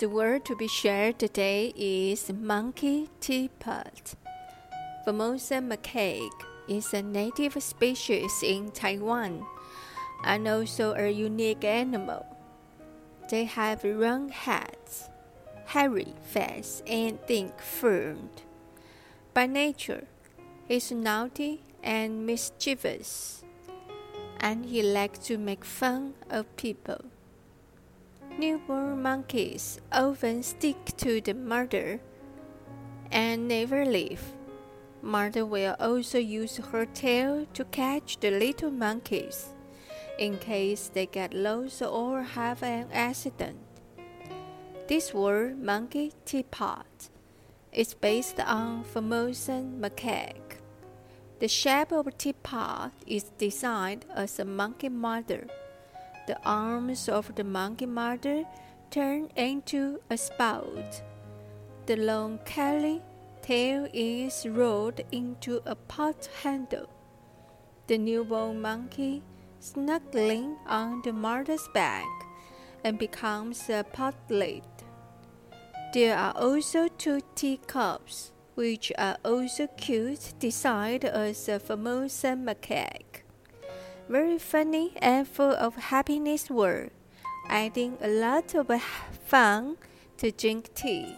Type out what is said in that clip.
The word to be shared today is monkey teapot. Formosa macaque is a native species in Taiwan and also a unique animal. They have round heads, hairy face, and thick fur. By nature, he's naughty and mischievous, and he likes to make fun of people. Newborn monkeys often stick to the mother and never leave. Mother will also use her tail to catch the little monkeys in case they get lost or have an accident. This word, monkey teapot, is based on Formosan macaque. The shape of a teapot is designed as a monkey mother. The arms of the monkey mother turn into a spout. The long curly tail is rolled into a pot handle. The newborn monkey snuggling on the mother's back and becomes a pot lid. There are also two teacups, which are also cute, designed as a Formosan macaque. Very funny and full of happiness word, adding a lot of fun to drink tea.